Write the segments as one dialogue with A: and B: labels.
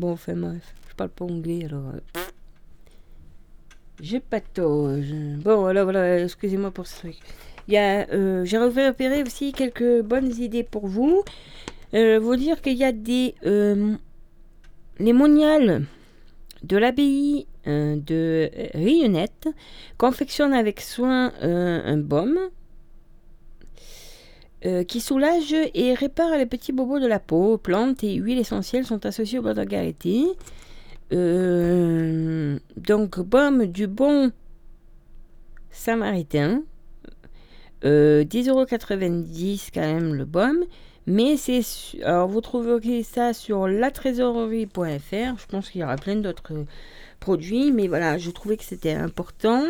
A: Bon, enfin bref, je parle pas anglais alors. euh, J'ai pas de Bon, alors voilà, excusez-moi pour ce truc. Il euh, j'ai repéré aussi quelques bonnes idées pour vous. Euh, vous dire qu'il y a des. les moniales de l'abbaye de Rionnette confectionnent avec soin un baume euh, qui soulage et répare les petits bobos de la peau. Plantes et huiles essentielles sont associées au karité. Euh, donc, baume du bon samaritain. Euh, 10,90€ quand même le baume. Mais c'est. Alors, vous trouverez ça sur latrésorerie.fr. Je pense qu'il y aura plein d'autres produits. Mais voilà, je trouvais que c'était important.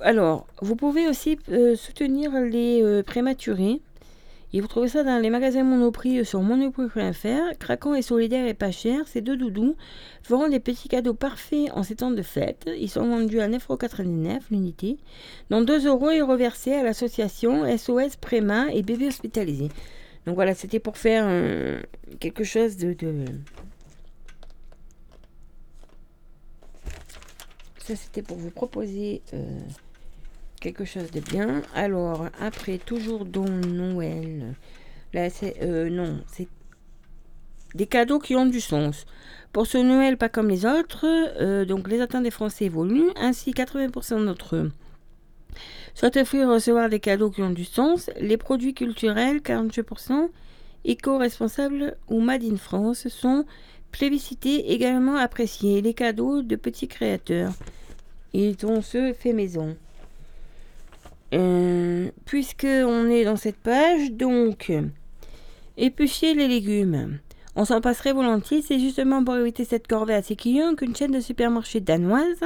A: Alors, vous pouvez aussi euh, soutenir les euh, prématurés. Et vous trouvez ça dans les magasins Monoprix euh, sur monoprix.fr. Craquant et solidaire et pas cher, ces deux doudous feront des petits cadeaux parfaits en ces temps de fête. Ils sont vendus à 9,99€ l'unité, dont 2 euros est reversé à l'association SOS Préma et bébés hospitalisés. Donc voilà, c'était pour faire quelque chose de- Ça, c'était pour vous proposer euh, quelque chose de bien. Alors, après, toujours dans Noël. Là, c'est. euh, non, c'est des cadeaux qui ont du sens. Pour ce Noël, pas comme les autres, euh, donc les attentes des Français évoluent. Ainsi, 80% d'entre eux souhaitent offrir recevoir des cadeaux qui ont du sens. Les produits culturels, 48%, éco-responsables ou made in France, sont plébiscités, également appréciés. Les cadeaux de petits créateurs. Ils ont ceux fait maison. Euh, puisque on est dans cette page, donc éplucher les légumes. On s'en passerait volontiers, c'est justement pour éviter cette corvée à ses clients qu'une chaîne de supermarchés danoise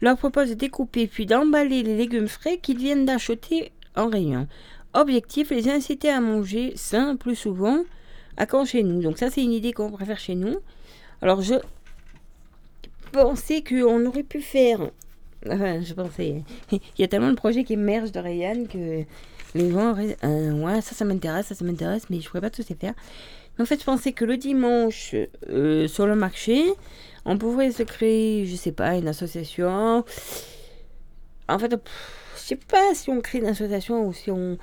A: leur propose de découper puis d'emballer les légumes frais qu'ils viennent d'acheter en rayon. Objectif, les inciter à manger sain plus souvent à quand chez nous? Donc ça c'est une idée qu'on préfère chez nous. Alors je pensais qu'on aurait pu faire... Enfin, je pensais... Il y a tellement de projets qui émergent de Rayan que les gens... euh, ouais, ça, ça m'intéresse, ça, ça m'intéresse, mais je pourrais pas tout les faire. Mais en fait, je pensais que le dimanche, euh, sur le marché, on pourrait se créer, je sais pas, une association. En fait, pff, je sais pas si on crée une association ou si on,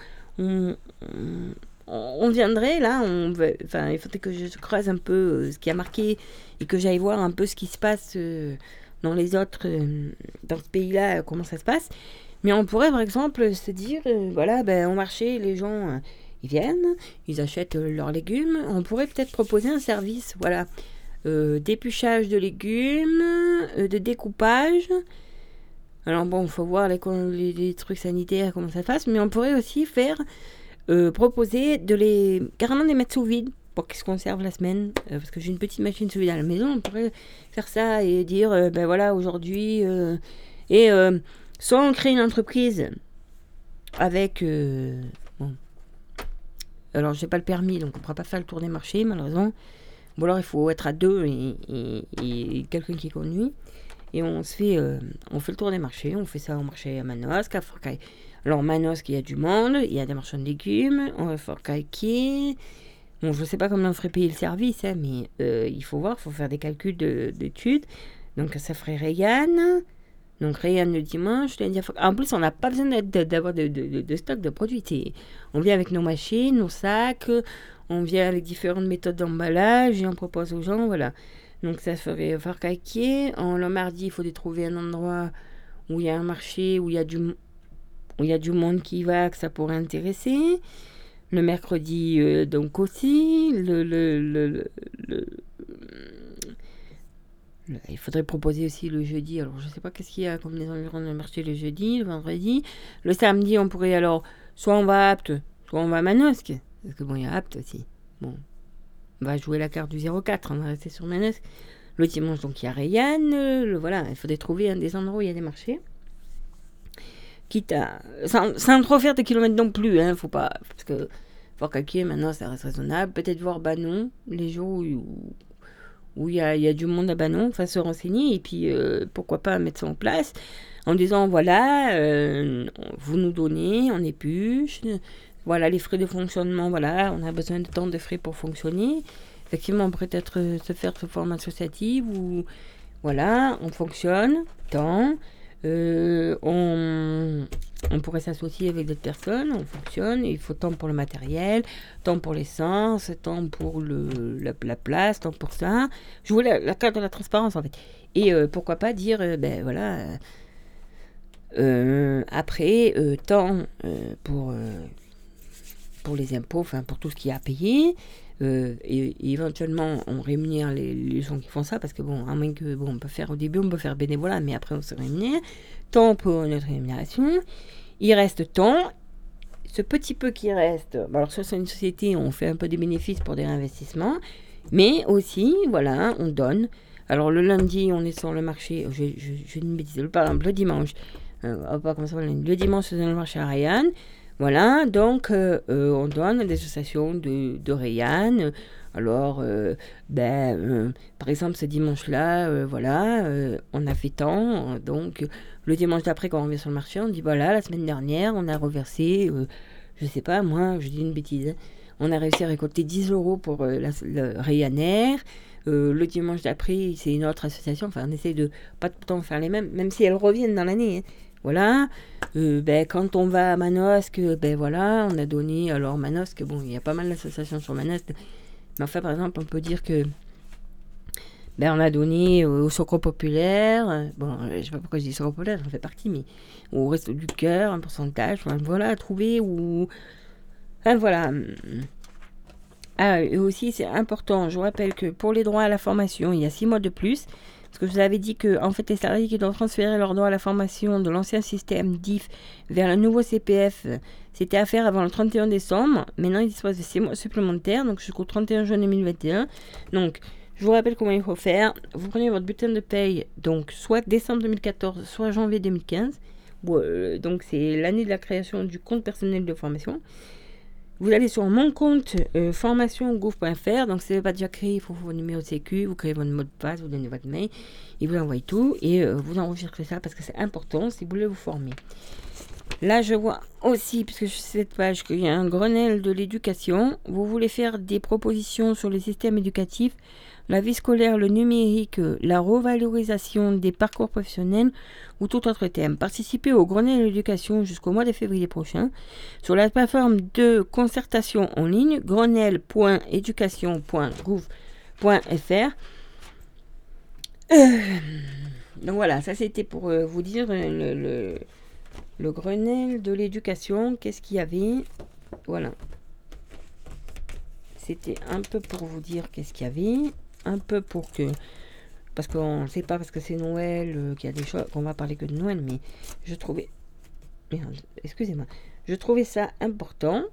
A: on viendrait là. On, enfin, il faudrait que je creuse un peu euh, ce qui a marqué et que j'aille voir un peu ce qui se passe euh, dans les autres, euh, dans ce pays-là, comment ça se passe. Mais on pourrait, par exemple, se dire, voilà, ben, au marché, les gens, ils viennent, ils achètent leurs légumes. On pourrait peut-être proposer un service, voilà, d'épluchage de légumes, de découpage. Alors bon, il faut voir les, les trucs sanitaires, comment ça se passe, mais on pourrait aussi faire, euh, proposer de les, carrément les mettre sous vide pour qu'ils se conservent la semaine, euh, parce que j'ai une petite machine sous vide à la maison, on pourrait faire ça et dire, euh, ben voilà, aujourd'hui, et soit on crée une entreprise avec, bon, alors j'ai pas le permis, donc on pourra pas faire le tour des marchés, malheureusement, ou alors il faut être à deux et, quelqu'un qui conduit. Et on se fait, on fait le tour des marchés. On fait ça au marché à Manosque, à Forcaille. Alors Manosque, il y a du monde, il y a des marchands de légumes. On va Forcaille qui Bon, je sais pas comment on ferait payer le service, hein, mais euh, il faut voir, il faut faire des calculs de- d'études. Donc ça ferait Rayanne. Donc Rayanne le dimanche. lundi. En plus, on n'a pas besoin d'avoir de, de- de- stock de produits. On vient avec nos machines, nos sacs. On vient avec différentes méthodes d'emballage et on propose aux gens, voilà. Donc ça ferait Forcaquier. En le mardi, il faut trouver un endroit où il y a un marché, où il y a du, il y a du monde qui va, que ça pourrait intéresser. Le mercredi, euh, donc aussi. Le, le, le, il faudrait proposer aussi le jeudi. Alors, je sais pas qu'est-ce qu'il y a comme les environs de marché le jeudi, le vendredi. Le samedi, on pourrait alors, soit on va à Apte, soit on va à Manosque. Parce que bon, il y a Apte aussi. Bon, on va jouer la carte du 04, on va rester sur Manosque. Le dimanche, donc, il y a Rayanne. Le, voilà, il faudrait trouver un des endroits où il y a des marchés. Quitte à. Sans, sans trop faire de kilomètres non plus, hein, faut pas. Parce que Fort Calquier, maintenant, ça reste raisonnable. Peut-être voir Banon, les jours où où- il y a, y a du monde à Banon, enfin se renseigner, et puis euh, pourquoi pas mettre ça en place en disant voilà, euh, vous nous donnez, on épluche, voilà les frais de fonctionnement, voilà, on a besoin de temps de frais pour fonctionner. effectivement, on pourrait être se faire sous forme associative ou voilà, on fonctionne, tant, euh, on, pourrait s'associer avec d'autres personnes, on fonctionne, il faut tant pour le matériel, tant pour l'essence, tant pour le, la, place, tant pour ça. Je voulais la, carte de la transparence en fait. Et euh, pourquoi pas dire, euh, ben voilà, après, tant pour, pour les impôts, enfin pour tout ce qu'il y a à payer, euh, et, éventuellement on rémunère les, gens qui font ça parce que bon à moins que bon on peut faire au début on peut faire bénévolat mais après on se rémunère. Tant pour notre rémunération. Il reste tant ce petit peu qui reste alors c'est une société on fait un peu des bénéfices pour des investissements mais aussi voilà on donne. Alors le lundi on est sur le marché je, une bêtise par exemple le dimanche. Euh, pas comme ça, le dimanche dans le marché à Ryan voilà, donc euh, euh, on donne des associations de, de Alors, euh, ben, par exemple, ce dimanche-là, voilà, on a fait tant. Donc, le dimanche d'après, quand on revient sur le marché, on dit voilà, la semaine dernière, on a reversé, je sais pas, moi, je dis une bêtise, hein, on a réussi à récolter 10 euros pour la, le le dimanche d'après, c'est une autre association. Enfin, on essaie de pas tout le temps faire les mêmes, même si elles reviennent dans l'année. Hein. Voilà. Euh, ben, quand on va à Manosque, ben voilà, on a donné. Alors, Manosque, bon, il y a pas mal d'associations sur Manosque. Mais enfin, par exemple, on peut dire que. Ben, on a donné au Socro Populaire. Bon, je sais pas pourquoi je dis Socro Populaire, j'en fais partie, mais au Resto du Cœur, un pourcentage. voilà, à trouver ou. Enfin, voilà. Ah, et aussi, c'est important, je vous rappelle que pour les droits à la formation, il y a six mois de plus. Parce que je vous avais dit que en fait, les salariés qui doivent transférer leurs droits à la formation de l'ancien système DIF vers le nouveau CPF, c'était à faire avant le 31 décembre. Maintenant, ils disposent de 6 mois supplémentaires, donc jusqu'au 31 juin 2021. Donc, je vous rappelle comment il faut faire. Vous prenez votre bulletin de paye, donc soit décembre 2014, soit janvier 2015. Euh, donc, c'est l'année de la création du compte personnel de formation. Vous allez sur mon compte euh, formation.gouv.fr. Donc, si vous pas déjà créé, il faut votre numéro de sécu, vous créez votre mot de passe, vous donnez votre mail, et vous envoyez tout. Et euh, vous enregistrez ça parce que c'est important si vous voulez vous former. Là, je vois aussi, puisque je sais cette page, qu'il y a un Grenelle de l'éducation. Vous voulez faire des propositions sur les systèmes éducatifs la vie scolaire, le numérique, la revalorisation des parcours professionnels ou tout autre thème. Participez au Grenelle de l'éducation jusqu'au mois de février prochain sur la plateforme de concertation en ligne grenelle.education.gouv.fr. Euh, donc voilà, ça c'était pour euh, vous dire le, le, le Grenelle de l'éducation, qu'est-ce qu'il y avait. Voilà. C'était un peu pour vous dire qu'est-ce qu'il y avait un peu pour que. Parce qu'on ne sait pas, parce que c'est Noël, euh, qu'il y a des choses. qu'on va parler que de Noël, mais je trouvais. excusez-moi. Je trouvais ça important.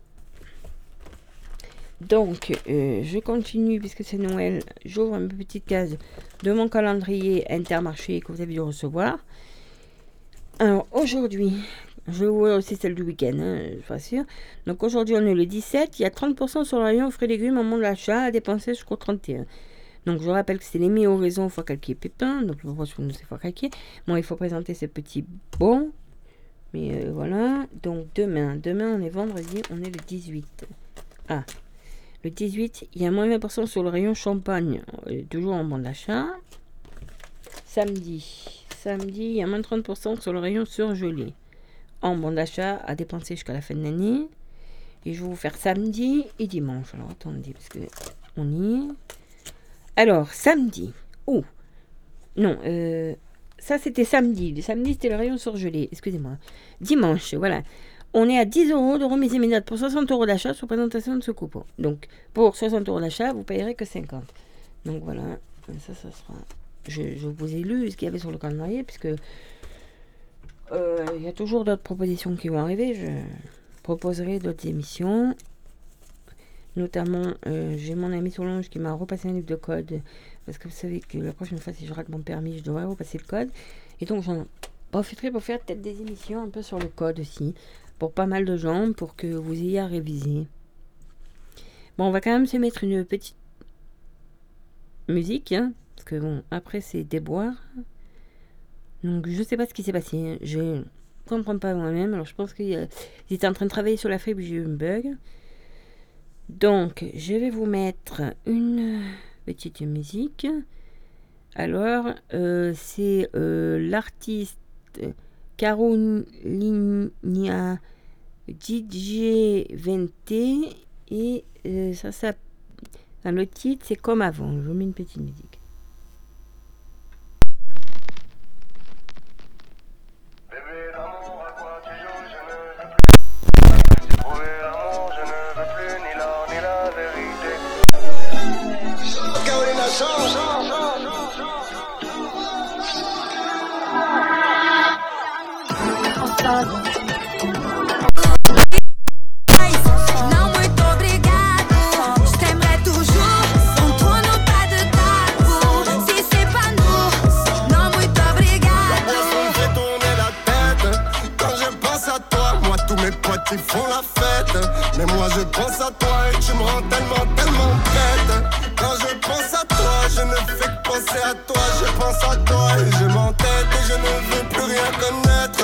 A: Donc, euh, je continue, puisque c'est Noël. J'ouvre une petite case de mon calendrier intermarché que vous avez dû recevoir. Alors, aujourd'hui, je vois aussi celle du week-end, hein, je suis sûr. Donc, aujourd'hui, on est le 17. Il y a 30% sur le rayon fruits et légumes au moment de l'achat à dépenser jusqu'au 31. Donc je rappelle que c'est les raison fois calquer pépin, donc le proportion nous c'est fois calquer. Bon, il faut présenter ce petit bon. Mais euh, voilà, donc demain, demain on est vendredi, on est le 18. Ah, le 18, il y a moins 20% sur le rayon champagne, euh, toujours en bon d'achat. Samedi, samedi, il y a moins 30% sur le rayon surgelé, en bon d'achat à dépenser jusqu'à la fin de l'année. Et je vais vous faire samedi et dimanche. Alors attendez, parce que on y est. Alors, samedi. Oh Non, euh, ça c'était samedi. Le samedi c'était le rayon surgelé. Excusez-moi. Dimanche, voilà. On est à 10 euros de remise immédiate pour 60 euros d'achat sur présentation de ce coupon. Donc, pour 60 euros d'achat, vous payerez que 50. Donc voilà, ça, ça sera. Je, vous ai lu ce qu'il y avait sur le calendrier, puisque euh, il y a toujours d'autres propositions qui vont arriver. Je proposerai d'autres émissions. Notamment, euh, j'ai mon ami Solange qui m'a repassé un livre de code. Parce que vous savez que la prochaine fois, si je rate mon permis, je devrais repasser le code. Et donc, j'en profiterai pour faire peut-être des émissions un peu sur le code aussi. Pour pas mal de gens, pour que vous ayez à réviser. Bon, on va quand même se mettre une petite musique. Hein, parce que bon, après, c'est déboire. Donc, je sais pas ce qui s'est passé. Hein. Je comprends pas moi-même. Alors, je pense qu'ils étaient en train de travailler sur la fibre, j'ai eu un bug. Donc, je vais vous mettre une petite musique. Alors, euh, c'est euh, l'artiste Carolina DJ 20 et euh, ça, ça, dans le titre, c'est comme avant. Je vous mets une petite musique.
B: Moi je pense à toi et tu me rends tellement, tellement bête. Quand je pense à toi, je ne fais que penser à toi. Je pense à toi et je m'entête et je ne veux plus rien connaître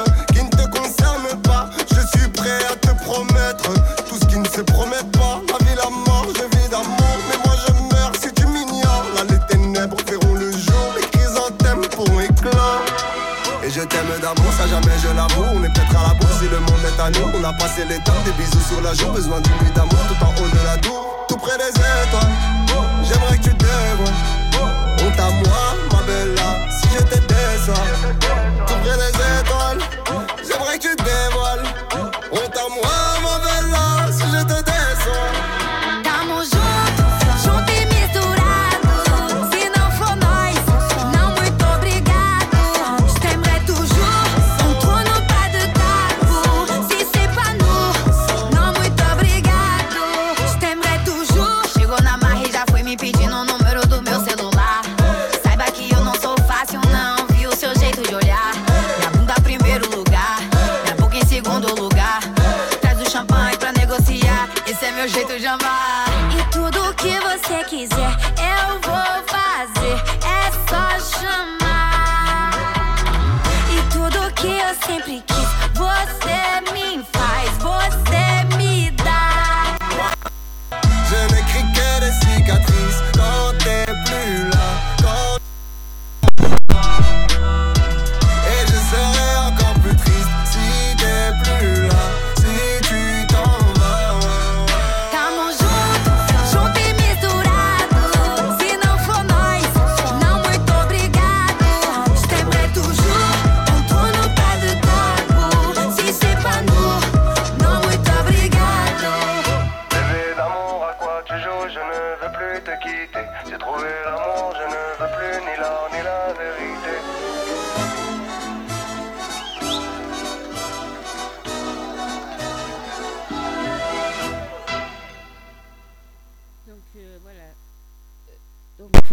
B: a passé les temps, des bisous sur la joue. Besoin d'une nuit d'amour tout en haut de la tour. Tout près des étoiles, j'aimerais que tu dévoiles. Honte à moi, ma belle là, si j'étais ça. Tout près des étoiles, j'aimerais que tu dévoiles.
C: Amar. E tudo que você quiser, eu vou fazer. É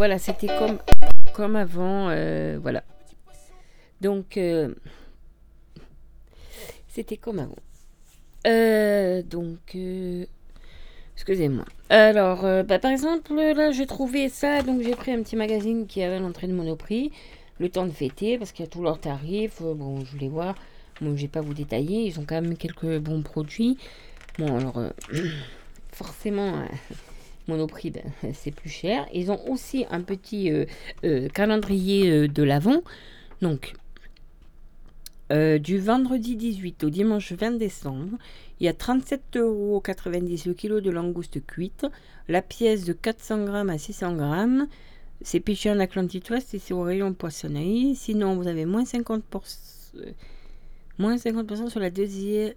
A: voilà, c'était comme, comme avant. euh, voilà. Donc euh, c'était comme avant. Euh, donc excusez-moi. Alors bah, par exemple là j'ai trouvé ça donc j'ai pris un petit magazine qui avait l'entrée de Monoprix. Le temps de fêter parce qu'il y a tous leurs tarifs. Bon je voulais voir. Bon je vais pas vous détailler. Ils ont quand même quelques bons produits. Bon alors forcément. Monoprix, ben, c'est plus cher. Ils ont aussi un petit euh, euh, calendrier euh, de l'Avent. Donc, du vendredi 18 au dimanche 20 décembre, il y a 37,90 euros le kilo de langouste cuite. La pièce de 400 grammes à 600 grammes. C'est pêché en Atlantique Ouest et c'est au rayon poissonnerie. Sinon, vous avez moins 50%, euh, moins 50% sur la deuxième.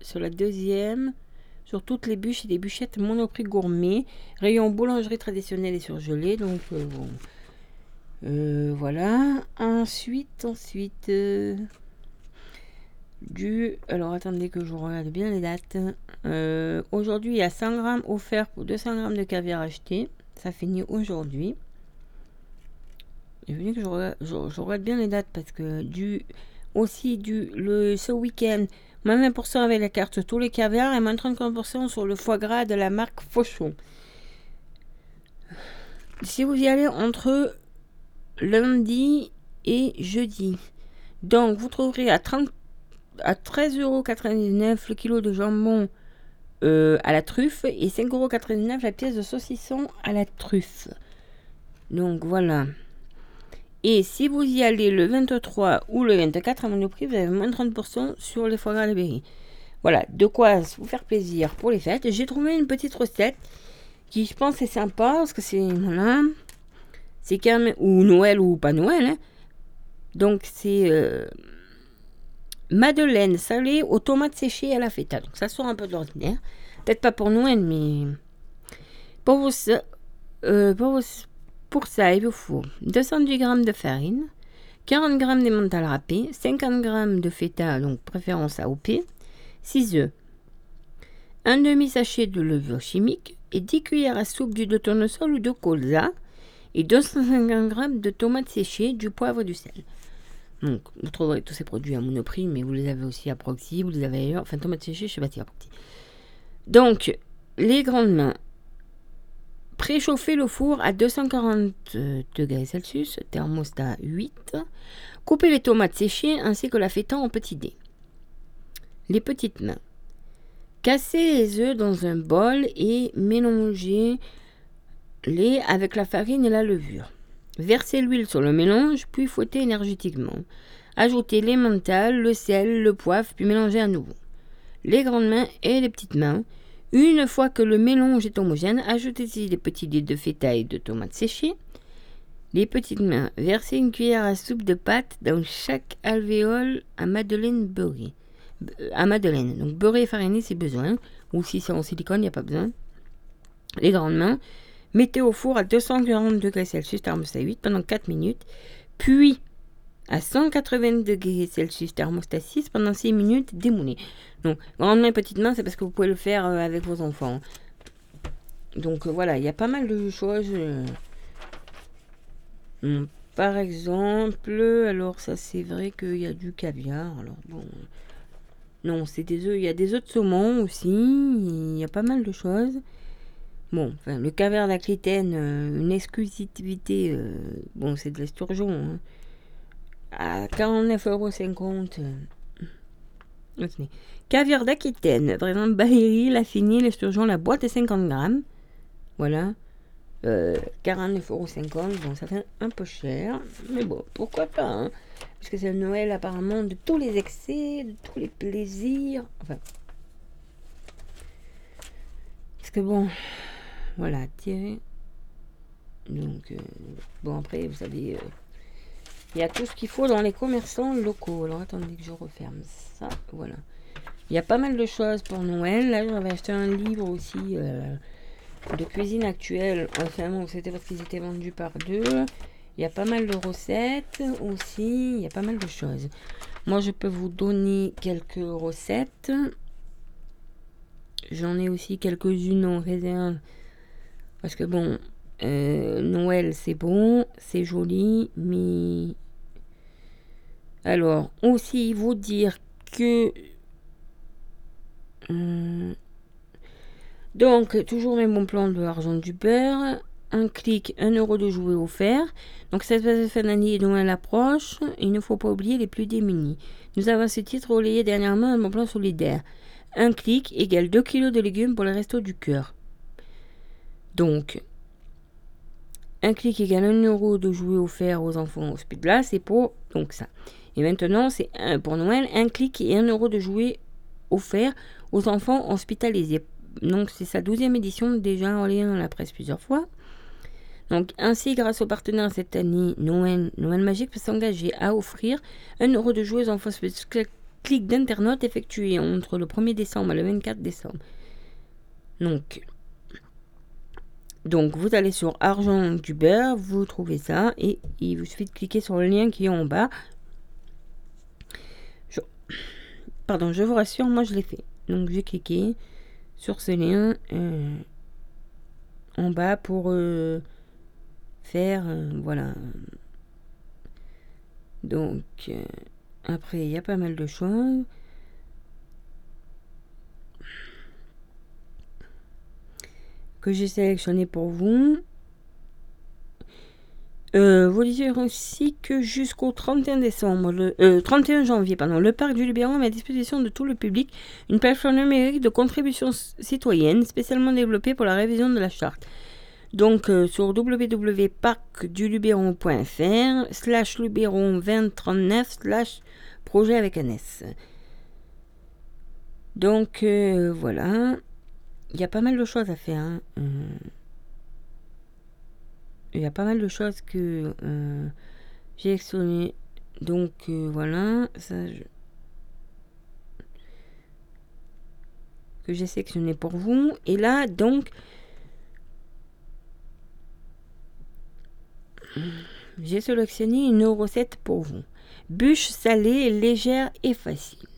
A: Sur la deuxième sur toutes les bûches et les bûchettes Monoprix gourmet, rayon boulangerie traditionnelle et surgelée. Donc euh, Euh, voilà. Ensuite, ensuite euh, du. Alors attendez que je regarde bien les dates. Aujourd'hui, il y a 100 grammes offerts pour 200 grammes de caviar acheté. Ça finit aujourd'hui. Est que je regarde, je, je regarde bien les dates parce que du aussi du le ce week-end moins 20% avec la carte tous les caviars et moins 30% sur le foie gras de la marque Fauchon. Si vous y allez entre lundi et jeudi, donc vous trouverez à, 30, à 13,99€ le kilo de jambon euh, à la truffe et 5,99€ la pièce de saucisson à la truffe. Donc voilà. Et si vous y allez le 23 ou le 24 à Monoprix, vous avez moins de 30% sur les foie gras à la berry. Voilà, de quoi vous faire plaisir pour les fêtes. J'ai trouvé une petite recette qui, je pense, est sympa parce que c'est. Voilà. C'est quand même. Ou Noël ou pas Noël. hein. Donc c'est. euh, Madeleine salée aux tomates séchées à la feta. Donc ça sort un peu de l'ordinaire. Peut-être pas pour Noël, mais. Pour vous. ça- euh, pour, vous- pour ça, il vous faut 210 g de farine, 40 g d'émental râpé, 50 g de feta, donc préférence AOP, 6 œufs, un demi-sachet de levure chimique et 10 cuillères à soupe d'huile de tournesol ou de colza et 250 g de tomates séchées, du poivre et du sel. Donc, vous trouverez tous ces produits à Monoprix, mais vous les avez aussi à Proxy, vous les avez ailleurs. Enfin, tomates séchées, je sais pas si à Proxy. Donc, les grandes mains. Préchauffez le four à 240 degrés Celsius, thermostat 8. Coupez les tomates séchées ainsi que la feta en petits dés. Les petites mains. Cassez les œufs dans un bol et mélangez-les avec la farine et la levure. Versez l'huile sur le mélange, puis fouettez énergétiquement. Ajoutez l'emmental, le sel, le poivre, puis mélangez à nouveau. Les grandes mains et les petites mains. Une fois que le mélange est homogène, ajoutez-y les petits dés de feta et de tomates séchées. Les petites mains, versez une cuillère à soupe de pâte dans chaque alvéole à madeleine beurrée. Euh, À madeleine. Donc beurré et fariné si besoin. Ou si c'est en silicone, il n'y a pas besoin. Les grandes mains. Mettez au four à 240 degrés Celsius, thermostat 8 pendant 4 minutes. Puis à 180 degrés Celsius, thermostat 6 pendant 6 minutes, démoulez. Donc, grande main, petite main, c'est parce que vous pouvez le faire euh, avec vos enfants. Donc euh, voilà, il y a pas mal de choses. euh. Hum, Par exemple, alors ça c'est vrai qu'il y a du caviar. Alors bon, non, c'est des œufs. Il y a des œufs de saumon aussi. Il y a pas mal de choses. Bon, enfin, le caviar d'Aquitaine, euh, une exclusivité. bon, c'est de l'esturgeon. hein. À 49,50€. euh. Caviar d'Aquitaine, par exemple, Bailly, la finie, l'esturgeon, la boîte est 50 grammes. Voilà. Euh, 49,50€, bon, ça fait un peu cher. Mais bon, pourquoi pas, hein Parce que c'est le Noël, apparemment, de tous les excès, de tous les plaisirs. Enfin. Parce que bon, voilà, tirer. Donc, euh, bon, après, vous savez, euh, il y a tout ce qu'il faut dans les commerçants locaux. Alors, attendez que je referme ça. Voilà. Il y a pas mal de choses pour Noël. Là, j'avais acheté un livre aussi euh, de cuisine actuelle. Enfin, c'était parce qu'ils étaient vendus par deux. Il y a pas mal de recettes aussi. Il y a pas mal de choses. Moi, je peux vous donner quelques recettes. J'en ai aussi quelques-unes en réserve. Parce que bon, euh, Noël, c'est bon, c'est joli, mais... Alors, aussi vous dire que... Hum, donc, toujours mes bons plans de l'argent du beurre. Un clic, un euro de jouet offert. Donc, cette fin d'année et Noël approche. Il ne faut pas oublier les plus démunis. Nous avons ce titre relayé dernièrement un bon plan solidaire. Un clic égale 2 kg de légumes pour les restos du cœur. Donc, un clic égale 1 euro de jouets offerts aux enfants au Speedblas, c'est pour ça. Et maintenant, c'est pour Noël, un clic et 1 euro de jouets offerts aux enfants hospitalisés. Donc, c'est sa 12e édition, déjà en lien à la presse plusieurs fois. Donc, ainsi, grâce aux partenaires cette année, Noël, Noël Magique peut s'engager à offrir 1 euro de jouets aux enfants hospitalisés clic d'internautes effectué entre le 1er décembre et le 24 décembre. Donc, donc vous allez sur Argent du vous trouvez ça et il vous suffit de cliquer sur le lien qui est en bas. Pardon, je vous rassure, moi je l'ai fait. Donc j'ai cliqué sur ce lien euh, en bas pour euh, faire euh, voilà. Donc après il y a pas mal de choses. Que j'ai sélectionné pour vous. Euh, vous dire aussi que jusqu'au 31 décembre, le, euh, 31 janvier, pardon, le parc du Luberon met à disposition de tout le public une plateforme numérique de contribution citoyenne spécialement développée pour la révision de la charte. Donc euh, sur www.parcduluberon.fr slash Luberon 2039 slash projet avec un S. Donc euh, voilà, il y a pas mal de choses à faire. hein. Euh, il y a pas mal de choses que euh, j'ai sélectionnées. Donc euh, voilà, ça que j'ai sélectionné pour vous. Et là, donc, j'ai sélectionné une recette pour vous. Bûche salée, légère et facile.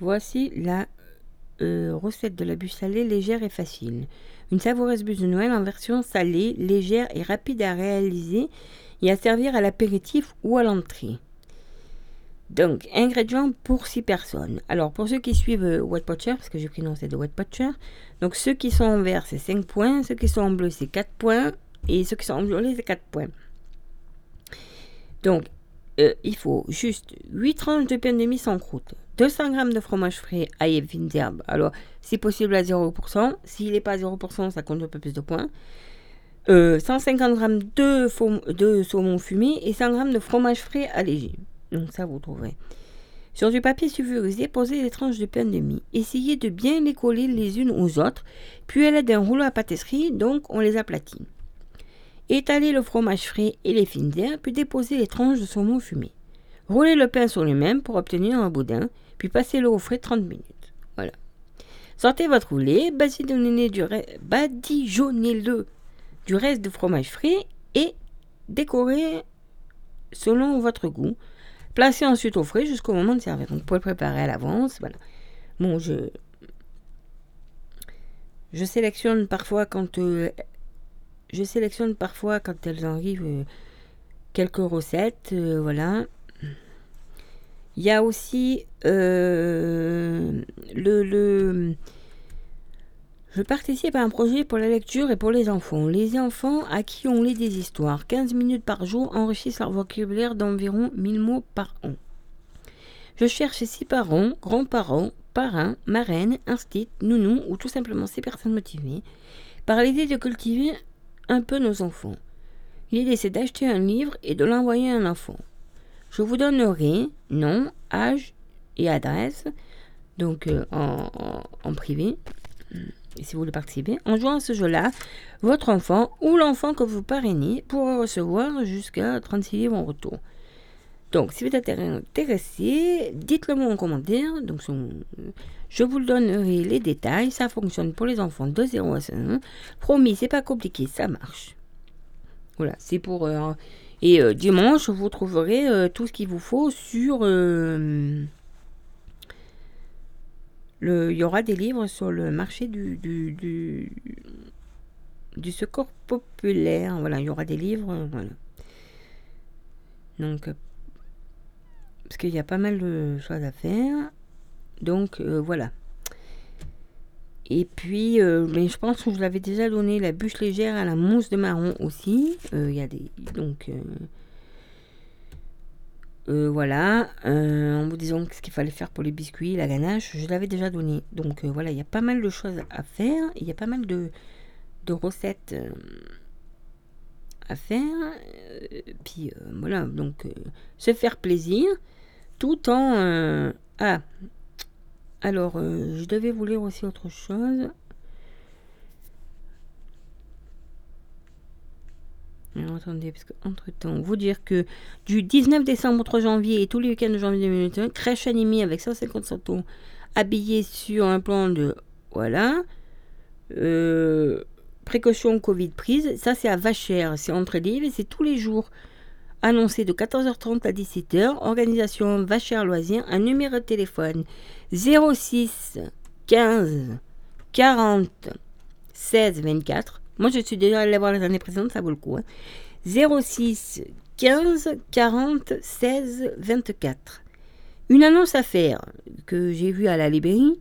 A: Voici la euh, recette de la bûche salée légère et facile. Une savoureuse bûche de Noël en version salée, légère et rapide à réaliser et à servir à l'apéritif ou à l'entrée. Donc, ingrédients pour 6 personnes. Alors, pour ceux qui suivent euh, White Potcher, parce que j'ai pris recette de White Potcher, donc ceux qui sont en vert, c'est 5 points, ceux qui sont en bleu, c'est 4 points, et ceux qui sont en violet, c'est 4 points. Donc, euh, il faut juste 8 tranches de pain de mie sans croûte, 200 g de fromage frais et fines herbes. Alors, si possible à 0%, s'il n'est pas à 0%, ça compte un peu plus de points. Euh, 150 g de, de saumon fumé et 100 g de fromage frais allégé. Donc ça, vous trouverez. Sur du papier sulfurisé, posez les tranches de pain de mie. Essayez de bien les coller les unes aux autres, puis à l'aide d'un rouleau à pâtisserie, donc on les aplatit. Étalez le fromage frais et les fines herbes, puis déposez les tranches de saumon fumé. Roulez le pain sur lui-même pour obtenir un boudin, puis passez-le au frais 30 minutes. Voilà. Sortez votre roulé, badigeonnez-le du, reste de fromage frais et décorez selon votre goût. Placez ensuite au frais jusqu'au moment de servir. Donc, vous pouvez le préparer à l'avance. Voilà. Bon, je, je sélectionne parfois quand euh, je sélectionne parfois quand elles arrivent euh, quelques recettes. euh, voilà. Il y a aussi euh, le, le je participe à un projet pour la lecture et pour les enfants. Les enfants à qui on lit des histoires, 15 minutes par jour, enrichissent leur vocabulaire d'environ 1000 mots par an. Je cherche six parents, grands-parents, parrains, marraines, instit, nounous ou tout simplement ces personnes motivées par l'idée de cultiver un peu nos enfants. L'idée c'est d'acheter un livre et de l'envoyer à un enfant. Je vous donnerai nom, âge et adresse, donc euh, en, en- privé, si vous voulez participer. En jouant à ce jeu-là, votre enfant ou l'enfant que vous parrainez pourra recevoir jusqu'à 36 livres en retour. Donc, si vous êtes intéressé, dites-le moi en commentaire. Donc, je vous donnerai les détails. Ça fonctionne pour les enfants de 0 à 5 ans. Promis, c'est pas compliqué, ça marche. Voilà, c'est pour. euh, et euh, dimanche, vous trouverez euh, tout ce qu'il vous faut sur. le, il y aura des livres sur le marché du, du, du, du secours populaire. Voilà, il y aura des livres. Donc, parce qu'il y a pas mal de choses à faire. Donc, euh, voilà. Et puis, euh, je pense que je l'avais déjà donné la bûche légère à la mousse de marron aussi. Euh, Il y a des. Donc. voilà, en vous disant ce qu'il fallait faire pour les biscuits, la ganache, je l'avais déjà donné. Donc voilà, il y a pas mal de choses à faire, il y a pas mal de, de recettes à faire. puis voilà, donc se faire plaisir tout en... ah, alors euh, je devais vous lire aussi autre chose. Attendez, parce que entre temps, vous dire que du 19 décembre au 3 janvier et tous les week-ends de janvier 2021, crèche animée avec 150 centons habillés sur un plan de. Voilà. Euh, précaution Covid prise. Ça, c'est à Vachère, c'est entre l'île et c'est tous les jours. Annoncé de 14h30 à 17h. Organisation Vachère Loisirs. Un numéro de téléphone 06 15 40 16 24. Moi, je suis déjà allée voir les années précédentes, ça vaut le coup. hein. 06 15 40 16 24. Une annonce à faire que j'ai vue à la librairie.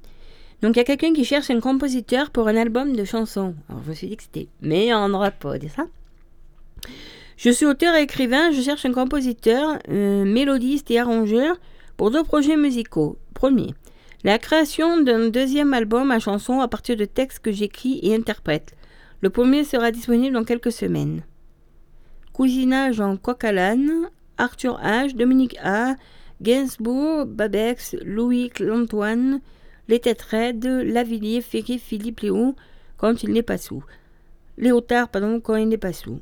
A: Donc il y a quelqu'un qui cherche un compositeur pour un album de chansons. Alors je me suis dit que c'était on n'aura pas dit ça. Je suis auteur et écrivain, je cherche un compositeur, un mélodiste et arrangeur pour deux projets musicaux. Premier, la création d'un deuxième album à chansons à partir de textes que j'écris et interprète. Le premier sera disponible dans quelques semaines. Cousinage en coq à l'âne, Arthur H, Dominique A, Gainsbourg, Babex, Louis Clantoine, Les Têtes Raides, Lavillier, Ferry, Philippe Léo, quand il n'est pas sous. Léotard, pardon, quand il n'est pas sous.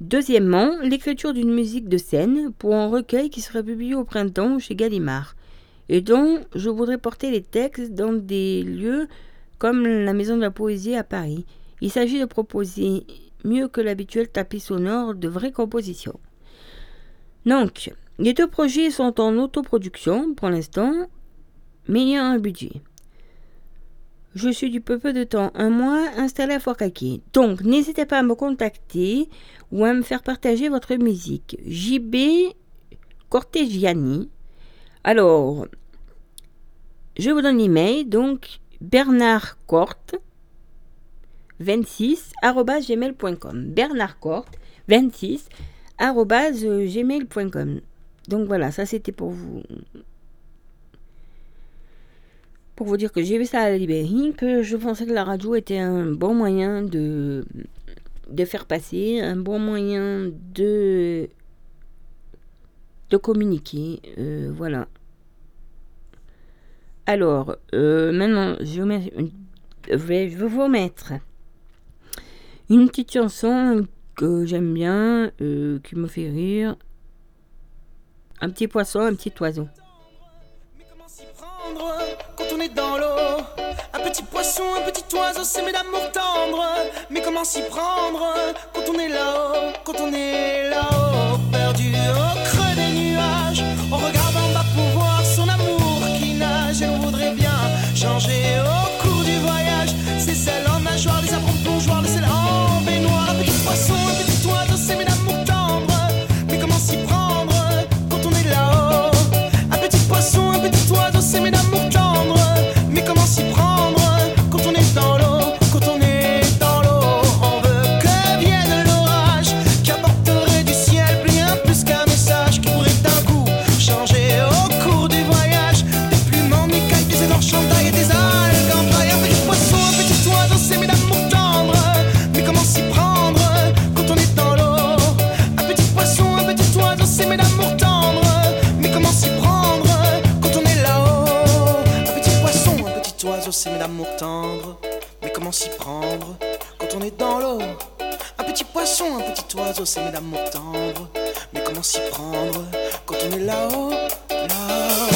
A: Deuxièmement, l'écriture d'une musique de scène pour un recueil qui sera publié au printemps chez Gallimard et dont je voudrais porter les textes dans des lieux comme la Maison de la Poésie à Paris. Il s'agit de proposer mieux que l'habituel tapis sonore de vraies compositions. Donc, les deux projets sont en autoproduction pour l'instant, mais il y a un budget. Je suis du peu de temps, un mois, installé à Fort Donc, n'hésitez pas à me contacter ou à me faire partager votre musique. JB Cortegiani. Alors, je vous donne l'email, donc Bernard Corte 26 gmail.com. Bernard Corte 26 gmail.com. Donc voilà, ça c'était pour vous pour vous dire que j'ai vu ça à la librairie, que je pensais que la radio était un bon moyen de, faire passer, un bon moyen de, communiquer. Euh, voilà. Alors, euh, maintenant, je vais, je vais vous mettre une petite chanson que j'aime bien, euh, qui me fait rire. Un petit poisson, un petit oiseau.
D: Est dans l'eau Un petit poisson, un petit oiseau, c'est mes d'amour tendre. Mais comment s'y prendre quand on est là-haut Quand on est là-haut, perdu au creux des nuages. On regarde en bas pour voir son amour qui nage. Et on voudrait bien changer au cours du voyage. C'est celle en nageoire, les apprendre plongeoir, le sel en baignoire. Un petit poisson, un petit oiseau, c'est mes d'amour tendre. Mais comment s'y prendre quand on est là-haut? Un petit poisson, un petit oiseau, c'est mes comment s'y on est dans l'eau Un petit poisson, un petit oiseau, c'est mes d'amour tendre. Mais comment s'y prendre quand on est là-haut Là-haut?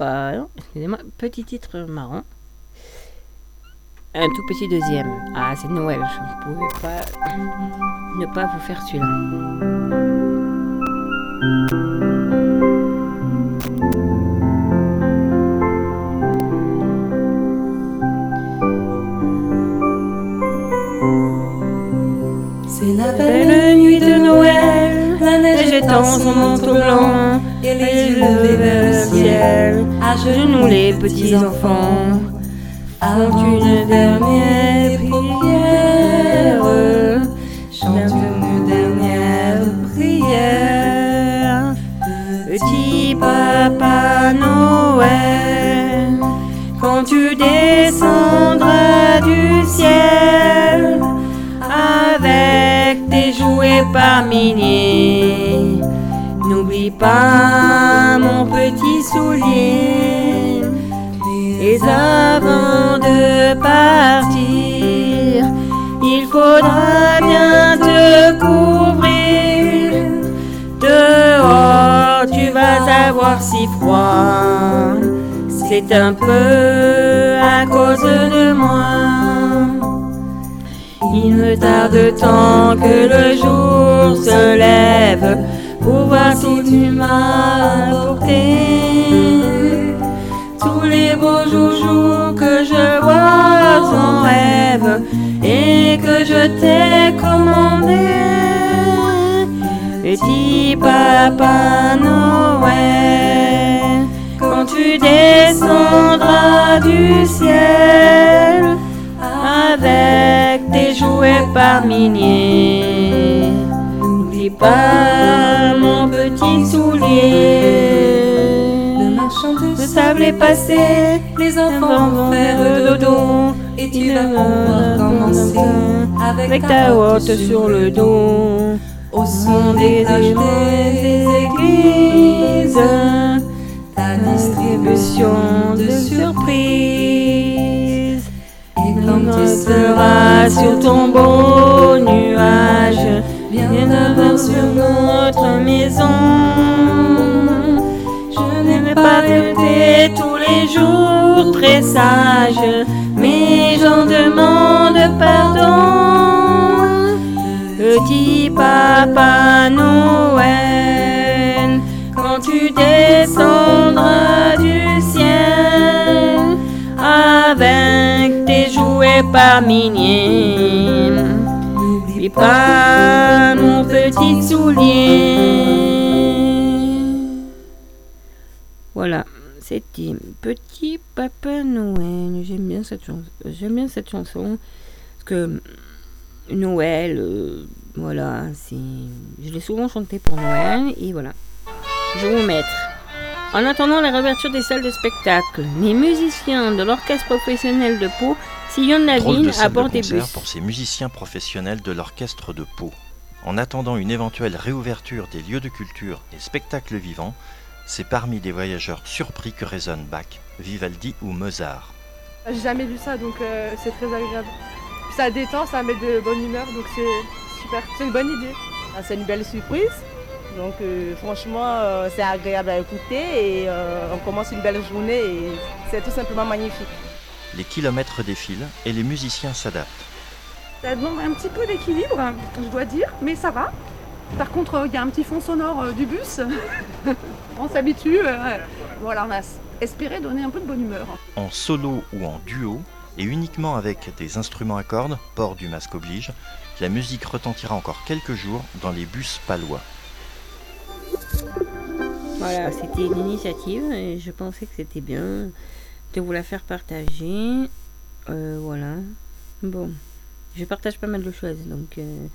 A: Pardon, excusez-moi, petit titre marrant. Un tout petit deuxième. Ah, c'est Noël, je ne pouvais pas ne pas vous faire celui-là.
E: C'est la
A: Belle nuit de Noël, la neige étend son manteau blanc,
E: et
A: les yeux vers le ciel.
E: À
A: genoux les petits enfants,
E: avant
A: une dernière prière.
E: Chante une dernière
A: prière. Petit papa Noël, quand tu descendras du ciel avec tes jouets par milliers. Pas mon petit soulier. Et avant de partir, il faudra bien te couvrir. Dehors, tu vas avoir si froid. C'est un peu à cause de moi. Il me tarde tant que le jour se lève pour voir si tu m'as apporté tous les beaux joujoux que je vois en rêve et que je t'ai commandé. Petit papa Noël, quand tu descendras du ciel avec tes jouets par milliers, n'oublie pas mon petit soulier.
E: Le marchand de
A: Le sable est passé,
E: les enfants vont faire dodo et tu vas pouvoir commencer
A: avec ta hotte sur le dos.
E: au son des
A: des
E: églises. Ta distribution de surprises.
A: surprise.
E: Et
A: Quand tu seras sur ton nuage,
E: viens
A: d'abord sur notre maison. Je n'aimais pas été tous les jours très sage, mais j'en demande pardon. Petit papa Noël, quand tu descendras du ciel avec tes jouets par milliers, pas mon petit soulier. Voilà, c'était Petit Papa Noël. J'aime bien cette chanson. J'aime bien cette chanson parce que Noël, euh, voilà. Je l'ai souvent chanté pour Noël et voilà. Je vais vous mettre. En attendant la réouverture des salles de spectacle, les musiciens de l'orchestre professionnel de Pau sillonnent la
F: Drôle de
A: ville à
F: salle de
A: bord des
F: concert
A: bus.
F: pour ces musiciens professionnels de l'orchestre de Pau. En attendant une éventuelle réouverture des lieux de culture et spectacles vivants, c'est parmi des voyageurs surpris que résonnent Bach, Vivaldi ou Mozart.
G: J'ai jamais lu ça, donc euh, c'est très agréable. Ça détend, ça met de bonne humeur, donc c'est super. C'est une bonne idée.
H: Ah, C'est une belle surprise. Donc euh, franchement, euh, c'est agréable à écouter et euh, on commence une belle journée et c'est tout simplement magnifique.
F: Les kilomètres défilent et les musiciens s'adaptent.
I: Ça demande un petit peu d'équilibre, je dois dire, mais ça va. Par contre, il y a un petit fond sonore euh, du bus. on s'habitue. euh, voilà, on a espéré donner un peu de bonne humeur.
F: En solo ou en duo, et uniquement avec des instruments à cordes, port du masque oblige, la musique retentira encore quelques jours dans les bus palois.
A: Voilà, c'était une initiative et je pensais que c'était bien de vous la faire partager. Euh, voilà. Bon, je partage pas mal de choses donc. euh,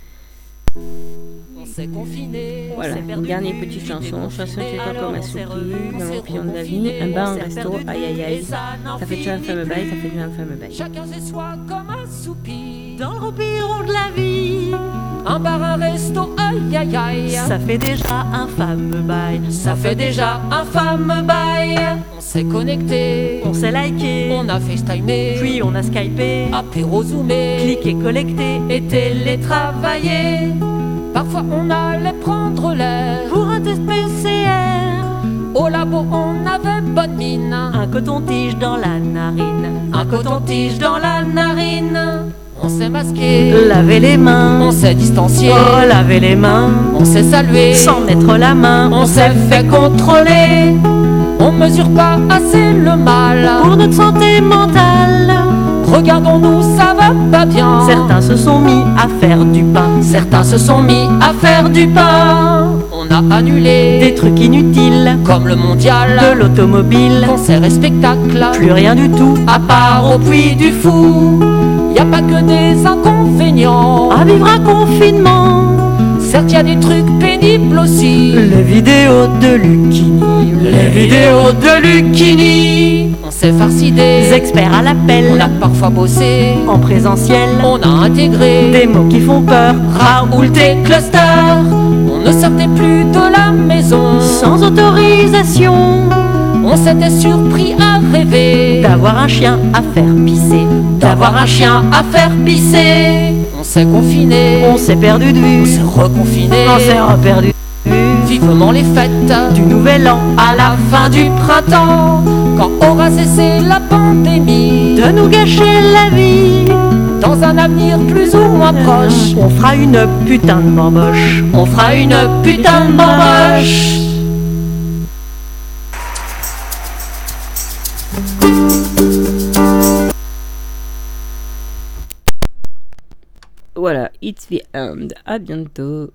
J: On s'est confiné, on
A: Voilà, une dernière petite chanson, chanson qui est un
J: s'est
A: soupir dans l'empire de la vie, un bar, un resto, aïe aïe aïe.
J: ça
A: fait déjà un fameux bail, ça fait déjà un fameux bail.
J: Chacun chez soi comme un soupir dans le de la vie. Un bar, un resto, aïe aïe aïe. Ça fait déjà un fameux bail. Ça fait déjà un fameux bail. On s'est connecté, on s'est liké, on a FaceTimé, puis on a Skypé, apéro zoomé, cliqué, collecté et télétravaillé. Parfois on allait prendre l'air pour un test PCR. Au labo on avait bonne mine, un coton-tige dans la narine, un coton-tige dans la narine. On s'est masqué, laver les mains, on s'est distancié, oh laver les mains, on s'est salué, sans mettre la main, on s'est fait contrôler. On mesure pas assez le mal pour notre santé mentale. Regardons-nous, ça va pas bien. Certains se sont mis à faire du pain. Certains se sont mis à faire du pain. On a annulé des trucs inutiles, comme le mondial, de l'automobile, concert et spectacle. Plus rien du tout, à part au puits du fou. A pas que des inconvénients à vivre un confinement. Certes, y a des trucs pénibles aussi. Les vidéos de Lucini, les vidéos de Lucini. On s'est farci des
E: experts à l'appel.
J: On a parfois bossé
E: en présentiel.
J: On a intégré
E: des mots qui font peur.
J: Raoult et Cluster. On ne sortait plus de la maison
E: sans autorisation.
J: On s'était surpris à rêver
E: d'avoir un chien à faire pisser.
J: D'avoir un chien à faire pisser. On s'est confiné.
E: On s'est perdu de vue.
J: On s'est reconfiné.
E: On s'est reperdu.
J: Vivement les fêtes
E: du nouvel an
J: à la fin du printemps, quand aura cessé la pandémie
E: de nous gâcher la vie.
J: Dans un avenir plus ou moins proche,
E: on fera une putain de bamboche.
J: On fera une putain de bamboche.
A: It's the end. À bientôt.